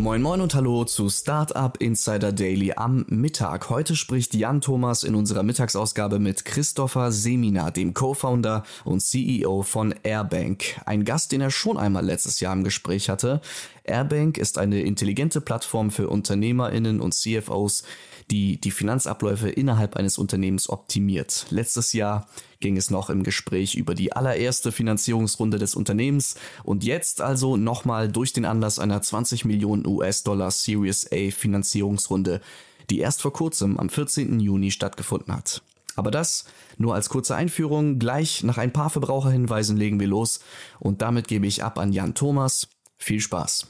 Moin Moin und Hallo zu Startup Insider Daily am Mittag. Heute spricht Jan Thomas in unserer Mittagsausgabe mit Christopher Semina, dem Co-Founder und CEO von Airbank. Ein Gast, den er schon einmal letztes Jahr im Gespräch hatte. Airbank ist eine intelligente Plattform für UnternehmerInnen und CFOs, die die Finanzabläufe innerhalb eines Unternehmens optimiert. Letztes Jahr ging es noch im Gespräch über die allererste Finanzierungsrunde des Unternehmens und jetzt also nochmal durch den Anlass einer 20 Millionen US-Dollar Series A Finanzierungsrunde, die erst vor kurzem am 14. Juni stattgefunden hat. Aber das nur als kurze Einführung. Gleich nach ein paar Verbraucherhinweisen legen wir los und damit gebe ich ab an Jan Thomas. Viel Spaß.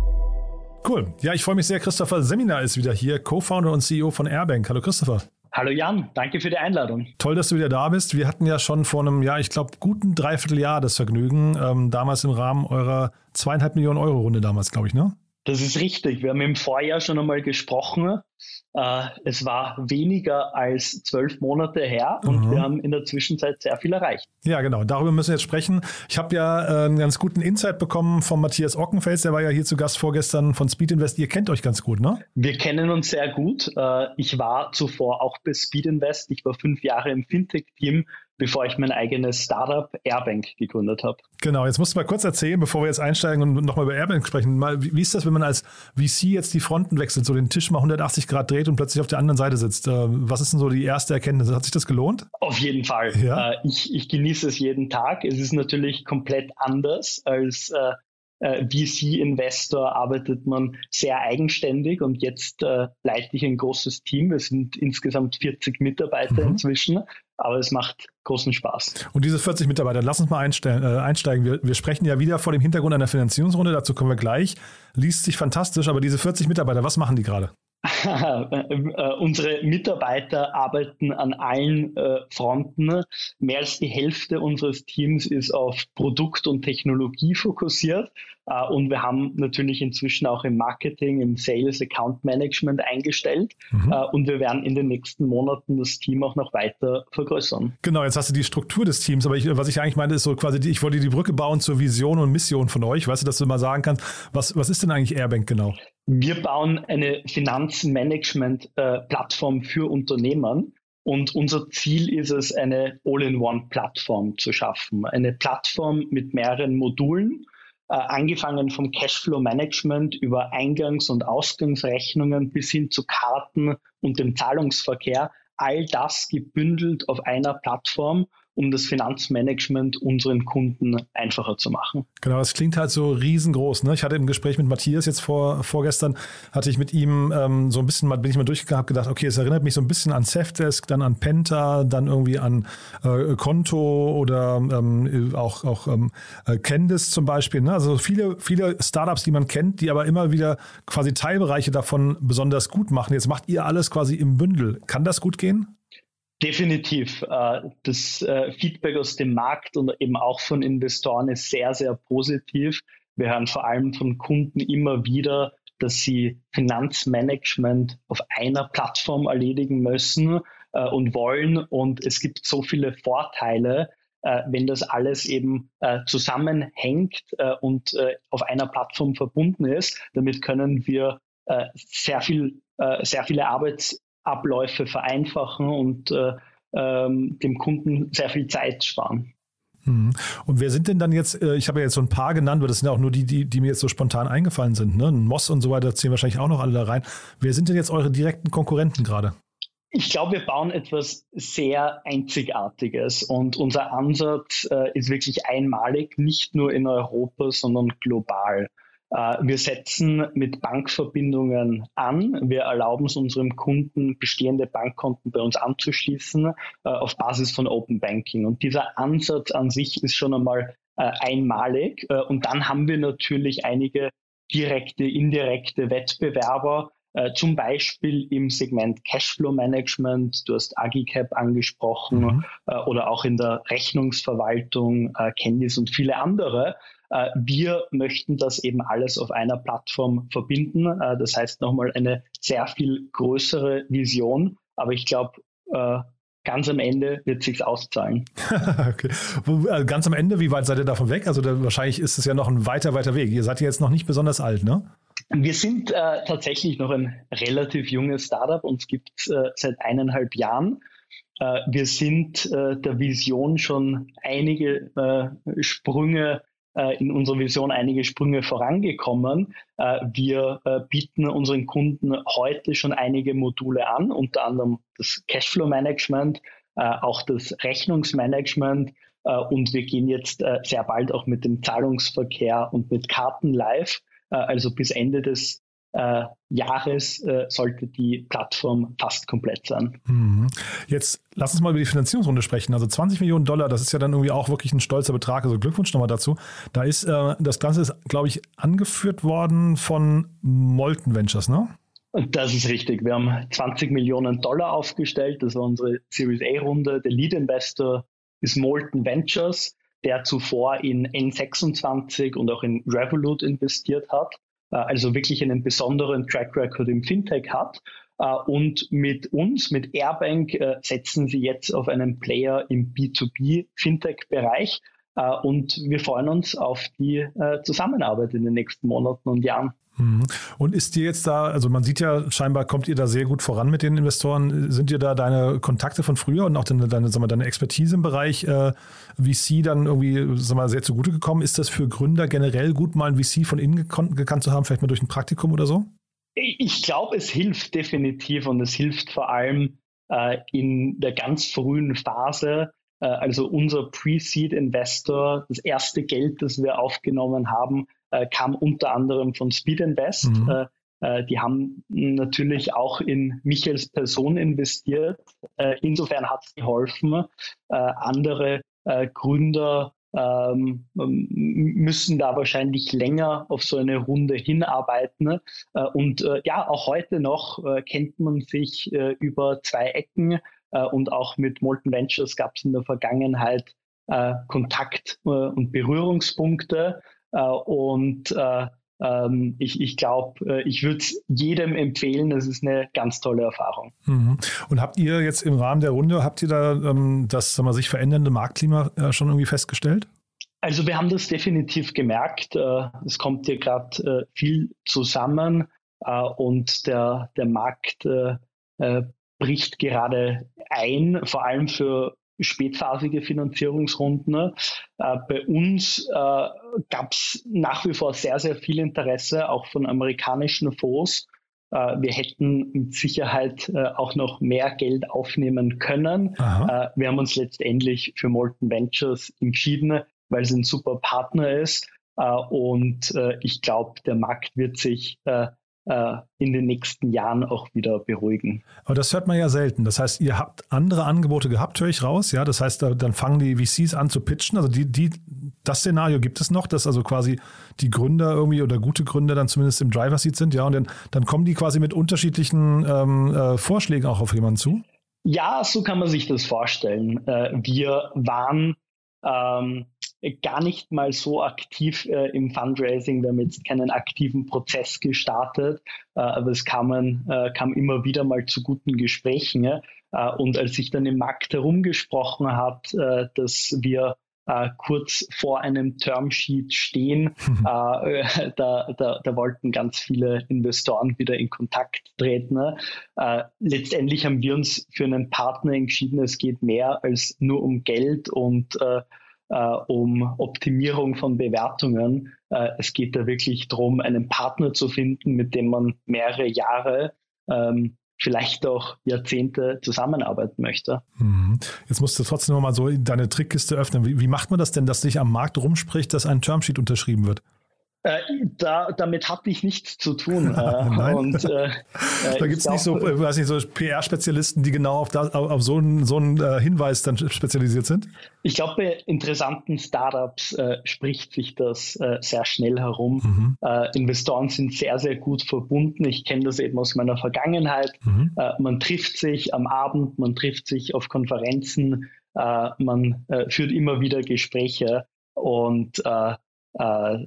Cool. Ja, ich freue mich sehr. Christopher Seminar ist wieder hier, Co-Founder und CEO von Airbank. Hallo Christopher. Hallo Jan, danke für die Einladung. Toll, dass du wieder da bist. Wir hatten ja schon vor einem, ja, ich glaube, guten Dreivierteljahr das Vergnügen, ähm, damals im Rahmen eurer zweieinhalb Millionen Euro Runde damals, glaube ich, ne? Das ist richtig. Wir haben im Vorjahr schon einmal gesprochen. Äh, es war weniger als zwölf Monate her und Mhm. wir haben in der Zwischenzeit sehr viel erreicht. Ja, genau. Darüber müssen wir jetzt sprechen. Ich habe ja äh, einen ganz guten Insight bekommen von Matthias Ockenfels. Der war ja hier zu Gast vorgestern von Speed Invest. Ihr kennt euch ganz gut, ne? Wir kennen uns sehr gut. Äh, Ich war zuvor auch bei Speed Invest. Ich war fünf Jahre im Fintech-Team, bevor ich mein eigenes Startup Airbank gegründet habe. Genau, jetzt musst du mal kurz erzählen, bevor wir jetzt einsteigen und nochmal über Airbank sprechen. Mal, wie, wie ist das, wenn man als VC jetzt die Fronten wechselt, so den Tisch mal 180 Grad dreht und plötzlich auf der anderen Seite sitzt? Äh, was ist denn so die erste Erkenntnis? Hat sich das gelohnt? Auf jeden Fall. Ja? Äh, ich, ich genieße es jeden Tag. Es ist natürlich komplett anders als äh, VC-Investor arbeitet man sehr eigenständig und jetzt äh, leite ich ein großes Team. Wir sind insgesamt 40 Mitarbeiter Mhm. inzwischen, aber es macht großen Spaß. Und diese 40 Mitarbeiter, lass uns mal einstellen, äh, einsteigen. Wir, wir sprechen ja wieder vor dem Hintergrund einer Finanzierungsrunde, dazu kommen wir gleich. Liest sich fantastisch, aber diese 40 Mitarbeiter, was machen die gerade? äh, unsere Mitarbeiter arbeiten an allen äh, Fronten. Mehr als die Hälfte unseres Teams ist auf Produkt und Technologie fokussiert. Äh, und wir haben natürlich inzwischen auch im Marketing, im Sales, Account Management eingestellt. Mhm. Äh, und wir werden in den nächsten Monaten das Team auch noch weiter vergrößern. Genau, jetzt hast du die Struktur des Teams, aber ich, was ich eigentlich meine, ist so quasi, die, ich wollte die Brücke bauen zur Vision und Mission von euch. Weißt du, dass du mal sagen kannst, was, was ist denn eigentlich Airbank genau? Wir bauen eine Finanzmanagement-Plattform für Unternehmen. Und unser Ziel ist es, eine All-in-One-Plattform zu schaffen. Eine Plattform mit mehreren Modulen, äh, angefangen vom Cashflow-Management über Eingangs- und Ausgangsrechnungen bis hin zu Karten und dem Zahlungsverkehr. All das gebündelt auf einer Plattform um das Finanzmanagement unseren Kunden einfacher zu machen. Genau, das klingt halt so riesengroß. Ne? Ich hatte im Gespräch mit Matthias jetzt vor, vorgestern, hatte ich mit ihm ähm, so ein bisschen bin ich mal durchgegangen, habe gedacht, okay, es erinnert mich so ein bisschen an Safdesk, dann an Penta, dann irgendwie an äh, Konto oder ähm, auch, auch ähm, äh, Candice zum Beispiel. Ne? Also viele, viele Startups, die man kennt, die aber immer wieder quasi Teilbereiche davon besonders gut machen. Jetzt macht ihr alles quasi im Bündel. Kann das gut gehen? Definitiv. Äh, Das äh, Feedback aus dem Markt und eben auch von Investoren ist sehr, sehr positiv. Wir hören vor allem von Kunden immer wieder, dass sie Finanzmanagement auf einer Plattform erledigen müssen äh, und wollen. Und es gibt so viele Vorteile, wenn das alles eben zusammenhängt und auf einer Plattform verbunden ist. Damit können wir sehr viel, sehr viele Arbeitsabläufe vereinfachen und ähm, dem Kunden sehr viel Zeit sparen. Mhm. Und wer sind denn dann jetzt, ich habe ja jetzt so ein paar genannt, aber das sind ja auch nur die, die, die mir jetzt so spontan eingefallen sind. Ne? Moss und so weiter zählen wahrscheinlich auch noch alle da rein. Wer sind denn jetzt eure direkten Konkurrenten gerade? Ich glaube, wir bauen etwas sehr Einzigartiges und unser Ansatz äh, ist wirklich einmalig, nicht nur in Europa, sondern global. Äh, wir setzen mit Bankverbindungen an. Wir erlauben es unserem Kunden, bestehende Bankkonten bei uns anzuschließen äh, auf Basis von Open Banking. Und dieser Ansatz an sich ist schon einmal äh, einmalig. Und dann haben wir natürlich einige direkte, indirekte Wettbewerber, zum Beispiel im Segment Cashflow Management, du hast Agicap angesprochen, mhm. oder auch in der Rechnungsverwaltung, Candice und viele andere. Äh, wir möchten das eben alles auf einer Plattform verbinden. Äh, das heißt nochmal eine sehr viel größere Vision, aber ich glaube, äh, ganz am Ende wird sich's auszahlen. okay. Ganz am Ende, wie weit seid ihr davon weg? Also da, wahrscheinlich ist es ja noch ein weiter, weiter Weg. Ihr seid ja jetzt noch nicht besonders alt, ne? Wir sind äh, tatsächlich noch ein relativ junges Startup. Uns gibt es äh, seit eineinhalb Jahren. Äh, wir sind der Vision schon einige Sprünge in unserer Vision einige Sprünge vorangekommen. wir bieten unseren Kunden heute schon einige Module an, unter anderem das Cashflow Management, auch das Rechnungsmanagement und wir gehen jetzt sehr bald auch mit dem Zahlungsverkehr und mit Karten live. Äh, also bis Ende des äh, Jahres äh, sollte die Plattform fast komplett sein. Mhm. Jetzt lass uns mal über die Finanzierungsrunde sprechen. Also 20 Millionen Dollar, das ist ja dann irgendwie auch wirklich ein stolzer Betrag. Also Glückwunsch nochmal dazu. Da ist äh, das Ganze ist, glaube ich, angeführt worden von Molten Ventures, ne? Das ist richtig. Wir haben 20 Millionen Dollar aufgestellt. Das war unsere Series A-Runde. Der Lead Investor ist Molten Ventures der zuvor in N26 und auch in Revolut investiert hat, also wirklich einen besonderen Track Record im Fintech hat. Äh, und mit uns, mit Airbank, äh, setzen sie jetzt auf einen Player im B2B-Fintech-Bereich. Und wir freuen uns auf die Zusammenarbeit in den nächsten Monaten und Jahren. Mhm. Und ist dir jetzt da, also man sieht ja, scheinbar kommt ihr da sehr gut voran mit den Investoren. Sind dir da deine Kontakte von früher und auch deine, deine, sag mal, deine Expertise im Bereich äh, VC dann irgendwie sag mal, sehr zugute gekommen? Ist das für Gründer generell gut, mal ein VC von innen gekannt, gekannt zu haben, vielleicht mal durch ein Praktikum oder so? Ich glaube, es hilft definitiv und es hilft vor allem äh, in der ganz frühen Phase. Äh, also unser Pre-Seed-Investor, das erste Geld, das wir aufgenommen haben, äh, kam unter anderem von Speed Invest. Mhm. Äh, äh, die haben natürlich auch in Michaels Person investiert. Äh, insofern hat es geholfen. Äh, andere äh, Gründer ähm, müssen da wahrscheinlich länger auf so eine Runde hinarbeiten. Äh, und äh, ja, auch heute noch äh, kennt man sich über zwei Ecken und auch mit Molten Ventures gab es in der Vergangenheit Kontakt und Berührungspunkte. Äh, und äh, ähm, ich, ich glaube, äh, ich würde es jedem empfehlen. Es ist eine ganz tolle Erfahrung. Mhm. Und habt ihr jetzt im Rahmen der Runde, habt ihr da ähm, das sagen wir, sich verändernde Marktklima schon irgendwie festgestellt? Also wir haben das definitiv gemerkt. Es kommt hier gerade viel zusammen und der, der Markt bricht gerade ein, vor allem für spätphasige Finanzierungsrunden. Äh, bei uns äh, gab es nach wie vor sehr, sehr viel Interesse, auch von amerikanischen Fonds. Äh, wir hätten mit Sicherheit auch noch mehr Geld aufnehmen können. Äh, wir haben uns letztendlich für Molten Ventures entschieden, weil es ein super Partner ist. Und ich glaube, der Markt wird sich in den nächsten Jahren auch wieder beruhigen. Aber das hört man ja selten. Das heißt, ihr habt andere Angebote gehabt, höre ich raus. Ja, das heißt, dann fangen die VCs an zu pitchen. Also die, die, das Szenario gibt es noch, dass also quasi die Gründer irgendwie oder gute Gründer dann zumindest im Driver Seat sind. Ja, und dann, dann kommen die quasi mit unterschiedlichen ähm, äh, Vorschlägen auch auf jemanden zu. Ja, so kann man sich das vorstellen. Äh, wir waren ähm, gar nicht mal so aktiv äh, im Fundraising. Wir haben jetzt keinen aktiven Prozess gestartet, äh, aber es kamen, äh, kam immer wieder mal zu guten Gesprächen. Ja? Äh, und als sich dann im Markt herumgesprochen hat, äh, dass wir äh, kurz vor einem Termsheet stehen. Mhm. Da, da, da wollten ganz viele Investoren wieder in Kontakt treten. Ne? Letztendlich haben wir uns für einen Partner entschieden. Es geht mehr als nur um Geld und äh, um Optimierung von Bewertungen. Äh, es geht da wirklich darum, einen Partner zu finden, mit dem man mehrere Jahre ähm, vielleicht auch Jahrzehnte zusammenarbeiten möchte. Mhm. Jetzt musst du trotzdem noch mal so deine Trickkiste öffnen. Wie, wie macht man das denn, dass sich am Markt rumspricht, dass ein Termsheet unterschrieben wird? Äh, da, damit hatte ich nichts zu tun. Äh, und, äh, da gibt es nicht so, äh, weiß nicht, so PR-Spezialisten, die genau auf, das, auf so einen, so einen äh, Hinweis dann spezialisiert sind? Ich glaube, bei interessanten Startups äh, spricht sich das sehr schnell herum. Mhm. Investoren sind sehr, sehr gut verbunden. Ich kenne das eben aus meiner Vergangenheit. Mhm. man trifft sich am Abend, man trifft sich auf Konferenzen, man führt immer wieder Gespräche und äh, äh, da,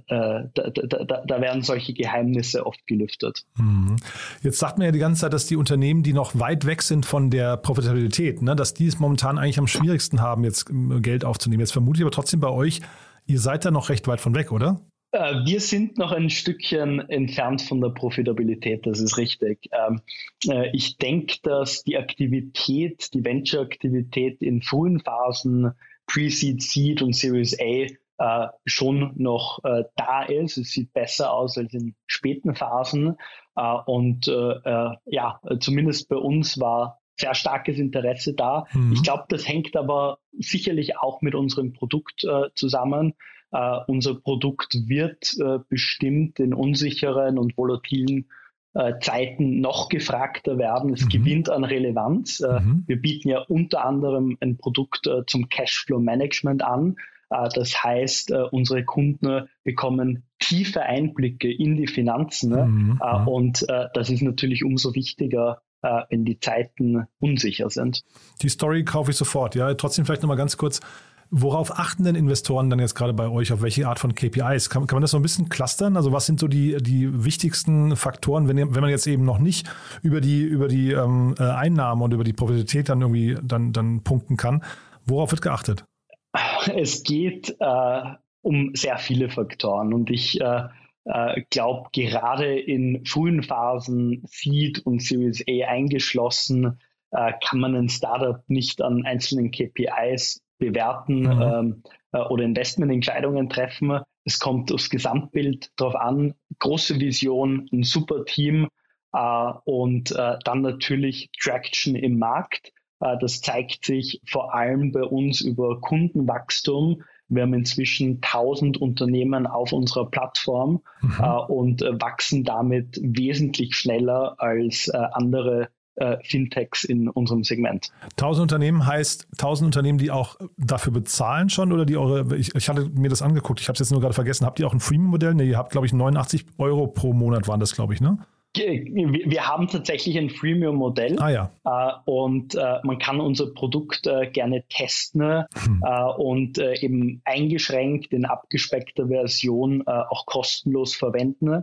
da, da, werden solche Geheimnisse oft gelüftet. Mhm. Jetzt sagt man ja die ganze Zeit, dass die Unternehmen, die noch weit weg sind von der Profitabilität, ne, dass die es momentan eigentlich am schwierigsten haben, jetzt ähm, Geld aufzunehmen. Jetzt vermute ich aber trotzdem bei euch, ihr seid da noch recht weit von weg, oder? Äh, wir sind noch ein Stückchen entfernt von der Profitabilität, das ist richtig. Ähm, ich denke, dass die Aktivität, die Venture-Aktivität in frühen Phasen, Pre-Seed, Seed und Series A äh, schon noch äh, da ist. Es sieht besser aus als in späten Phasen. Äh, und äh, äh, ja, zumindest bei uns war sehr starkes Interesse da. Mhm. Ich glaube, das hängt aber sicherlich auch mit unserem Produkt zusammen. Unser Produkt wird bestimmt in unsicheren und volatilen Zeiten noch gefragter werden. Es mhm. gewinnt an Relevanz. Mhm. Wir bieten ja unter anderem ein Produkt zum Cashflow Management an. Äh, das heißt, äh, unsere Kunden bekommen tiefe Einblicke in die Finanzen. Ne? Äh, mhm. Und das ist natürlich umso wichtiger, wenn die Zeiten unsicher sind. Die Story kaufe ich sofort. Ja, trotzdem vielleicht nochmal ganz kurz. Worauf achten denn Investoren dann jetzt gerade bei euch? Auf welche Art von KPIs? Kann, kann man das so ein bisschen clustern? Also was sind so die, die wichtigsten Faktoren, wenn, wenn man jetzt eben noch nicht über die, über die ähm, Einnahmen und über die Profitabilität dann irgendwie dann, dann punkten kann? Worauf wird geachtet? Es geht äh, um sehr viele Faktoren und ich äh, äh, glaube, gerade in frühen Phasen, Seed und Series A eingeschlossen, äh, kann man ein Startup nicht an einzelnen KPIs bewerten mhm. ähm, äh, oder Investmententscheidungen treffen. Es kommt aufs Gesamtbild drauf an. Große Vision, ein super Team äh, und äh, dann natürlich Traction im Markt. Äh, das zeigt sich vor allem bei uns über Kundenwachstum. Wir haben inzwischen 1000 Unternehmen auf unserer Plattform mhm. äh, und äh, wachsen damit wesentlich schneller als andere Fintechs in unserem Segment. 1000 Unternehmen heißt 1000 Unternehmen, die auch dafür bezahlen schon oder die eure, ich, ich hatte mir das angeguckt, ich habe es jetzt nur gerade vergessen, habt ihr auch ein Freemium-Modell? Ne, ihr habt, glaube ich, 89 Euro pro Monat waren das, glaube ich, ne? Wir haben tatsächlich ein Freemium-Modell ah, ja. äh, und äh, man kann unser Produkt äh, gerne testen hm. Äh, und äh, eben eingeschränkt in abgespeckter Version äh, auch kostenlos verwenden.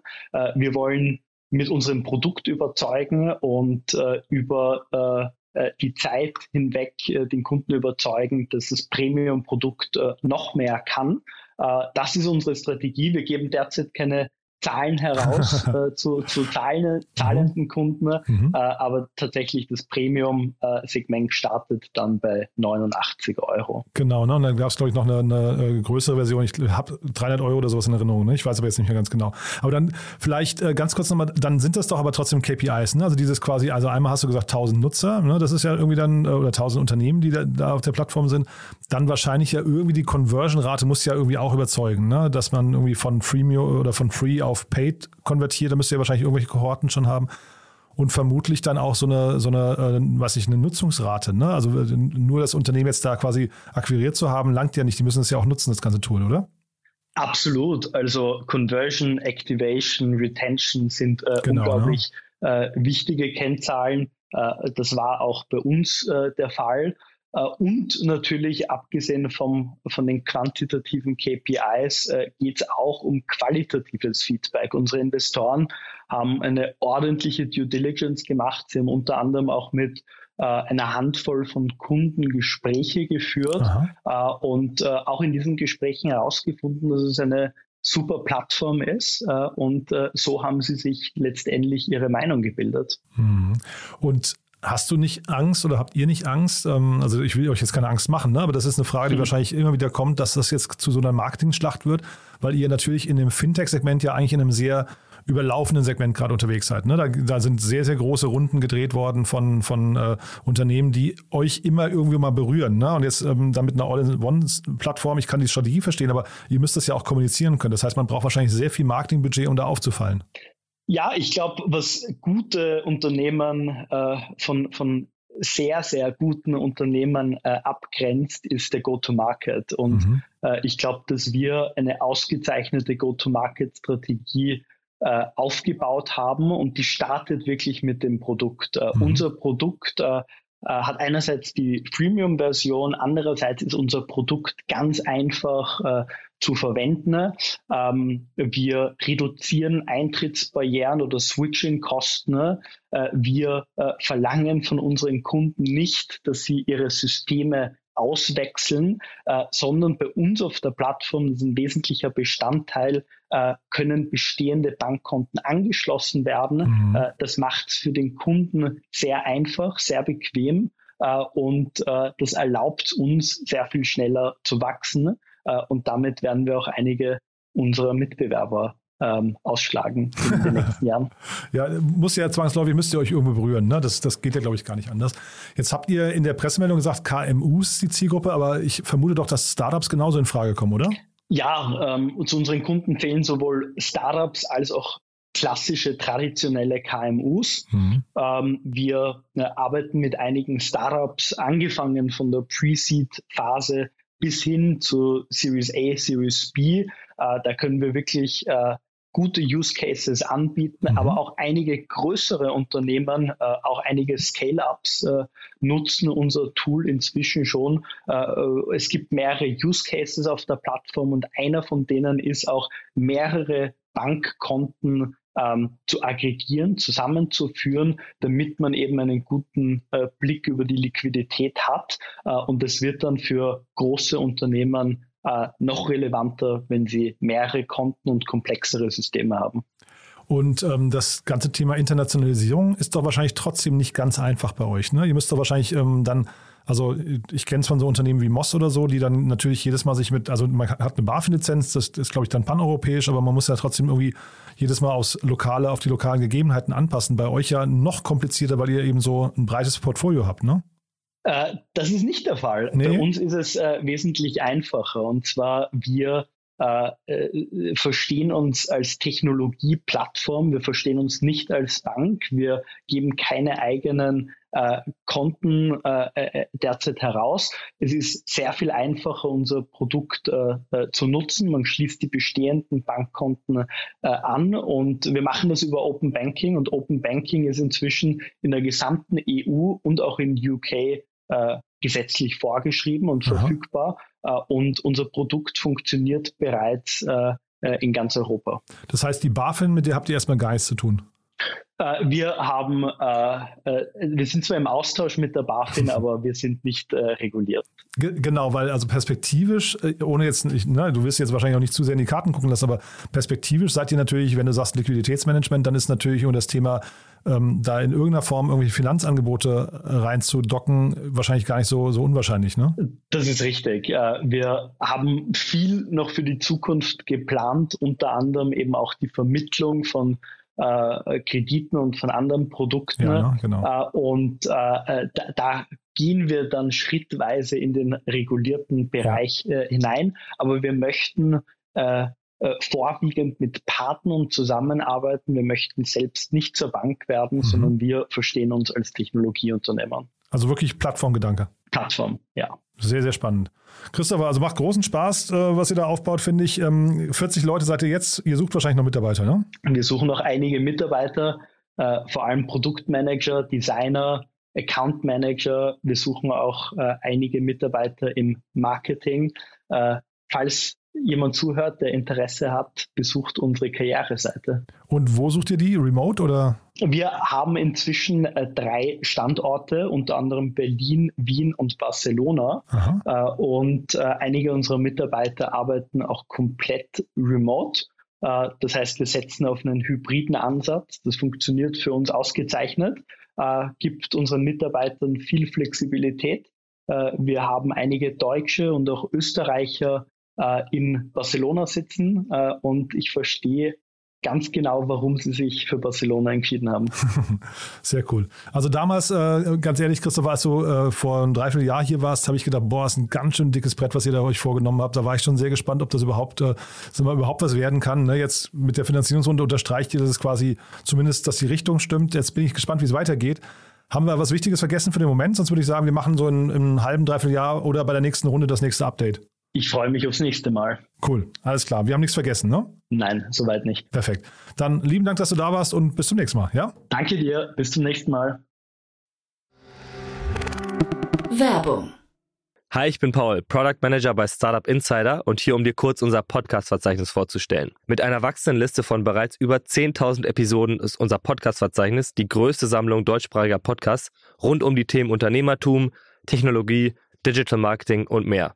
wir wollen mit unserem Produkt überzeugen und über die Zeit hinweg den Kunden überzeugen, dass das Premium-Produkt noch mehr kann. das ist unsere Strategie. Wir geben derzeit keine Zahlen heraus äh, zu, zu Zahlen, zahlenden Kunden, mhm. äh, aber tatsächlich das Premium-Segment startet dann bei 89 Euro. Genau, ne? und dann gab es, glaube ich, noch eine, eine, äh, größere Version. Ich habe 300 Euro oder sowas in Erinnerung. Ne? Ich weiß aber jetzt nicht mehr ganz genau. Aber dann vielleicht äh, ganz kurz nochmal, dann sind das doch aber trotzdem KPIs. Ne? Also dieses quasi, also einmal hast du gesagt 1000 Nutzer, ne? das ist ja irgendwie dann, äh, oder 1000 Unternehmen, die da, da, auf der Plattform sind. Dann wahrscheinlich ja irgendwie die Conversion-Rate muss ja irgendwie auch überzeugen, ne? dass man irgendwie von Freemium oder von Free auf auf Paid konvertiert, da müsst ihr wahrscheinlich irgendwelche Kohorten schon haben. Und vermutlich dann auch so eine, so eine, äh, was ich, eine Nutzungsrate. Ne? Also äh, nur das Unternehmen jetzt da quasi akquiriert zu haben, langt ja nicht. Die müssen es ja auch nutzen, das ganze Tool, oder? Absolut. Also Conversion, Activation, Retention sind äh, genau, unglaublich ne? äh, wichtige Kennzahlen. Äh, das war auch bei uns äh, der Fall. Äh, und natürlich, abgesehen vom, von den quantitativen KPIs, äh, geht es auch um qualitatives Feedback. Unsere Investoren haben eine ordentliche Due Diligence gemacht. Sie haben unter anderem auch mit äh, einer Handvoll von Kunden Gespräche geführt äh, und auch in diesen Gesprächen herausgefunden, dass es eine super Plattform ist und so haben sie sich letztendlich ihre Meinung gebildet. Mhm. Und Hast du nicht Angst oder habt ihr nicht Angst? Ähm, also ich will euch jetzt keine Angst machen, ne? aber das ist eine Frage, die mhm. wahrscheinlich immer wieder kommt, dass das jetzt zu so einer Marketing-Schlacht wird, weil ihr natürlich in dem Fintech-Segment ja eigentlich in einem sehr überlaufenden Segment gerade unterwegs seid. Ne? Da, da, sind sehr, sehr große Runden gedreht worden von, von äh, Unternehmen, die euch immer irgendwie mal berühren. Ne? Und jetzt ähm, damit eine All-in-One-Plattform, ich kann die Strategie verstehen, aber ihr müsst das ja auch kommunizieren können. Das heißt, man braucht wahrscheinlich sehr viel Marketingbudget, um da aufzufallen. Ja, ich glaube, was gute Unternehmen äh, von, von sehr, sehr guten Unternehmen äh, abgrenzt, ist der Go-to-Market. Und mhm. äh, ich glaube, dass wir eine ausgezeichnete Go-to-Market-Strategie äh, aufgebaut haben und die startet wirklich mit dem Produkt. Äh, mhm. Unser Produkt äh, hat einerseits die Freemium-Version, andererseits ist unser Produkt ganz einfach äh, zu verwenden. Ähm, wir reduzieren Eintrittsbarrieren oder Switching-Kosten. Äh, wir äh, verlangen von unseren Kunden nicht, dass sie ihre Systeme auswechseln, äh, sondern bei uns auf der Plattform ist ein wesentlicher Bestandteil, äh, können bestehende Bankkonten angeschlossen werden. Mhm. Äh, das macht es für den Kunden sehr einfach, sehr bequem äh, und äh, das erlaubt uns sehr viel schneller zu wachsen äh, und damit werden wir auch einige unserer Mitbewerber ähm, ausschlagen in den nächsten Jahren. ja, muss ja zwangsläufig, müsst ihr euch irgendwo berühren. Ne? Das, das geht ja, glaube ich, gar nicht anders. Jetzt habt ihr in der Pressemeldung gesagt, KMUs die Zielgruppe, aber ich vermute doch, dass Startups genauso in Frage kommen, oder? Ja, ähm, zu unseren Kunden zählen sowohl Startups als auch klassische, traditionelle KMUs. Mhm. Ähm, wir äh, arbeiten mit einigen Startups, angefangen von der Pre-Seed-Phase bis hin zu Series A, Series B. Äh, da können wir wirklich äh, gute Use Cases anbieten, mhm. aber auch einige größere Unternehmen, äh, auch einige Scale-ups äh, nutzen unser Tool inzwischen schon. Äh, äh, es gibt mehrere Use Cases auf der Plattform und einer von denen ist auch mehrere Bankkonten ähm, zu aggregieren, zusammenzuführen, damit man eben einen guten äh, Blick über die Liquidität hat. Äh, und das wird dann für große Unternehmen äh, noch relevanter, wenn sie mehrere Konten und komplexere Systeme haben. Und ähm, das ganze Thema Internationalisierung ist doch wahrscheinlich trotzdem nicht ganz einfach bei euch. Ne? Ihr müsst doch wahrscheinlich ähm, dann, also ich kenne es von so Unternehmen wie Moss oder so, die dann natürlich jedes Mal sich mit, also man hat eine BaFin-Lizenz, das ist glaube ich dann paneuropäisch, aber man muss ja trotzdem irgendwie jedes Mal aufs Lokale, auf die lokalen Gegebenheiten anpassen. Bei euch ja noch komplizierter, weil ihr eben so ein breites Portfolio habt, ne? Äh, das ist nicht der Fall. Nee. Bei uns ist es äh, wesentlich einfacher. Und zwar, wir äh, äh, verstehen uns als Technologieplattform, wir verstehen uns nicht als Bank, wir geben keine eigenen äh, Konten äh, äh, derzeit heraus. Es ist sehr viel einfacher, unser Produkt äh, äh, zu nutzen. Man schließt die bestehenden Bankkonten äh, an und wir machen das über Open Banking und Open Banking ist inzwischen in der gesamten EU und auch in UK äh, gesetzlich vorgeschrieben und Aha. verfügbar. Äh, und unser Produkt funktioniert bereits äh, äh, in ganz Europa. Das heißt, die BaFin, mit der habt ihr erstmal gar nichts zu tun? Äh, wir haben, äh, wir sind zwar im Austausch mit der BaFin, aber wir sind nicht reguliert. Genau, weil also perspektivisch, ohne jetzt, ne, du wirst jetzt wahrscheinlich auch nicht zu sehr in die Karten gucken lassen, aber perspektivisch seid ihr natürlich, wenn du sagst Liquiditätsmanagement, dann ist natürlich um das Thema ähm, da in irgendeiner Form irgendwelche Finanzangebote reinzudocken, wahrscheinlich gar nicht so, so unwahrscheinlich, ne? Das ist richtig. Wir haben viel noch für die Zukunft geplant, unter anderem eben auch die Vermittlung von äh, Krediten und von anderen Produkten. Ja, genau. Äh, und äh, da, da, gehen wir dann schrittweise in den regulierten Bereich ja. hinein. Aber wir möchten äh, vorwiegend mit Partnern zusammenarbeiten. Wir möchten selbst nicht zur Bank werden, mhm. sondern wir verstehen uns als Technologieunternehmer. Also wirklich Plattformgedanke. Plattform, ja. Sehr, sehr spannend. Christopher, also macht großen Spaß, äh, was ihr da aufbaut, finde ich. 40 ähm, Leute seid ihr jetzt, ihr sucht wahrscheinlich noch Mitarbeiter, ne? Wir suchen noch einige Mitarbeiter, äh, vor allem Produktmanager, Designer, Account Manager. Wir suchen auch einige Mitarbeiter im Marketing. Falls jemand zuhört, der Interesse hat, besucht unsere Karriereseite. Und wo sucht ihr die? Remote oder? Wir haben inzwischen äh, drei Standorte, unter anderem Berlin, Wien und Barcelona. Äh, und äh, einige unserer Mitarbeiter arbeiten auch komplett remote. Das heißt, wir setzen auf einen hybriden Ansatz. Das funktioniert für uns ausgezeichnet, gibt unseren Mitarbeitern viel Flexibilität. Wir haben einige Deutsche und auch Österreicher in Barcelona sitzen und ich verstehe ganz genau, warum sie sich für Barcelona entschieden haben. Sehr cool. Also damals, äh, ganz ehrlich, Christoph, als du äh, vor einem Dreivierteljahr hier warst, habe ich gedacht, boah, ist ein ganz schön dickes Brett, was ihr da euch vorgenommen habt. Da war ich schon sehr gespannt, ob das überhaupt, äh, mal, überhaupt was werden kann. Ne? Jetzt mit der Finanzierungsrunde unterstreicht ihr, dass es quasi zumindest, dass die Richtung stimmt. Jetzt bin ich gespannt, wie es weitergeht. Haben wir was Wichtiges vergessen für den Moment? Sonst würde ich sagen, wir machen so in, in einem halben, Dreivierteljahr oder bei der nächsten Runde das nächste Update. Ich freue mich aufs nächste Mal. Cool, alles klar. Wir haben nichts vergessen, ne? Nein, soweit nicht. Perfekt. Dann lieben Dank, dass du da warst und bis zum nächsten Mal, ja? Danke dir, bis zum nächsten Mal. Werbung. Hi, ich bin Paul, Product Manager bei Startup Insider und hier, um dir kurz unser Podcast-Verzeichnis vorzustellen. Mit einer wachsenden Liste von bereits über 10.000 Episoden ist unser Podcast-Verzeichnis die größte Sammlung deutschsprachiger Podcasts rund um die Themen Unternehmertum, Technologie, Digital Marketing und mehr.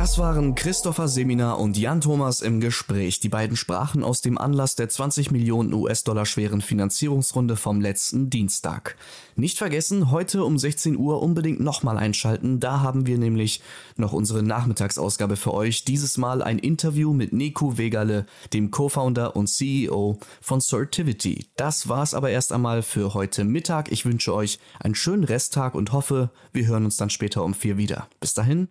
Das waren Christopher Seminar und Jan Thomas im Gespräch. Die beiden sprachen aus dem Anlass der 20 Millionen US-Dollar schweren Finanzierungsrunde vom letzten Dienstag. Nicht vergessen, heute um 16 Uhr unbedingt nochmal einschalten. Da haben wir nämlich noch unsere Nachmittagsausgabe für euch. Dieses Mal ein Interview mit Nico Wegale, dem Co-Founder und CEO von Certivity. Das war's aber erst einmal für heute Mittag. Ich wünsche euch einen schönen Resttag und hoffe, wir hören uns dann später um vier wieder. Bis dahin,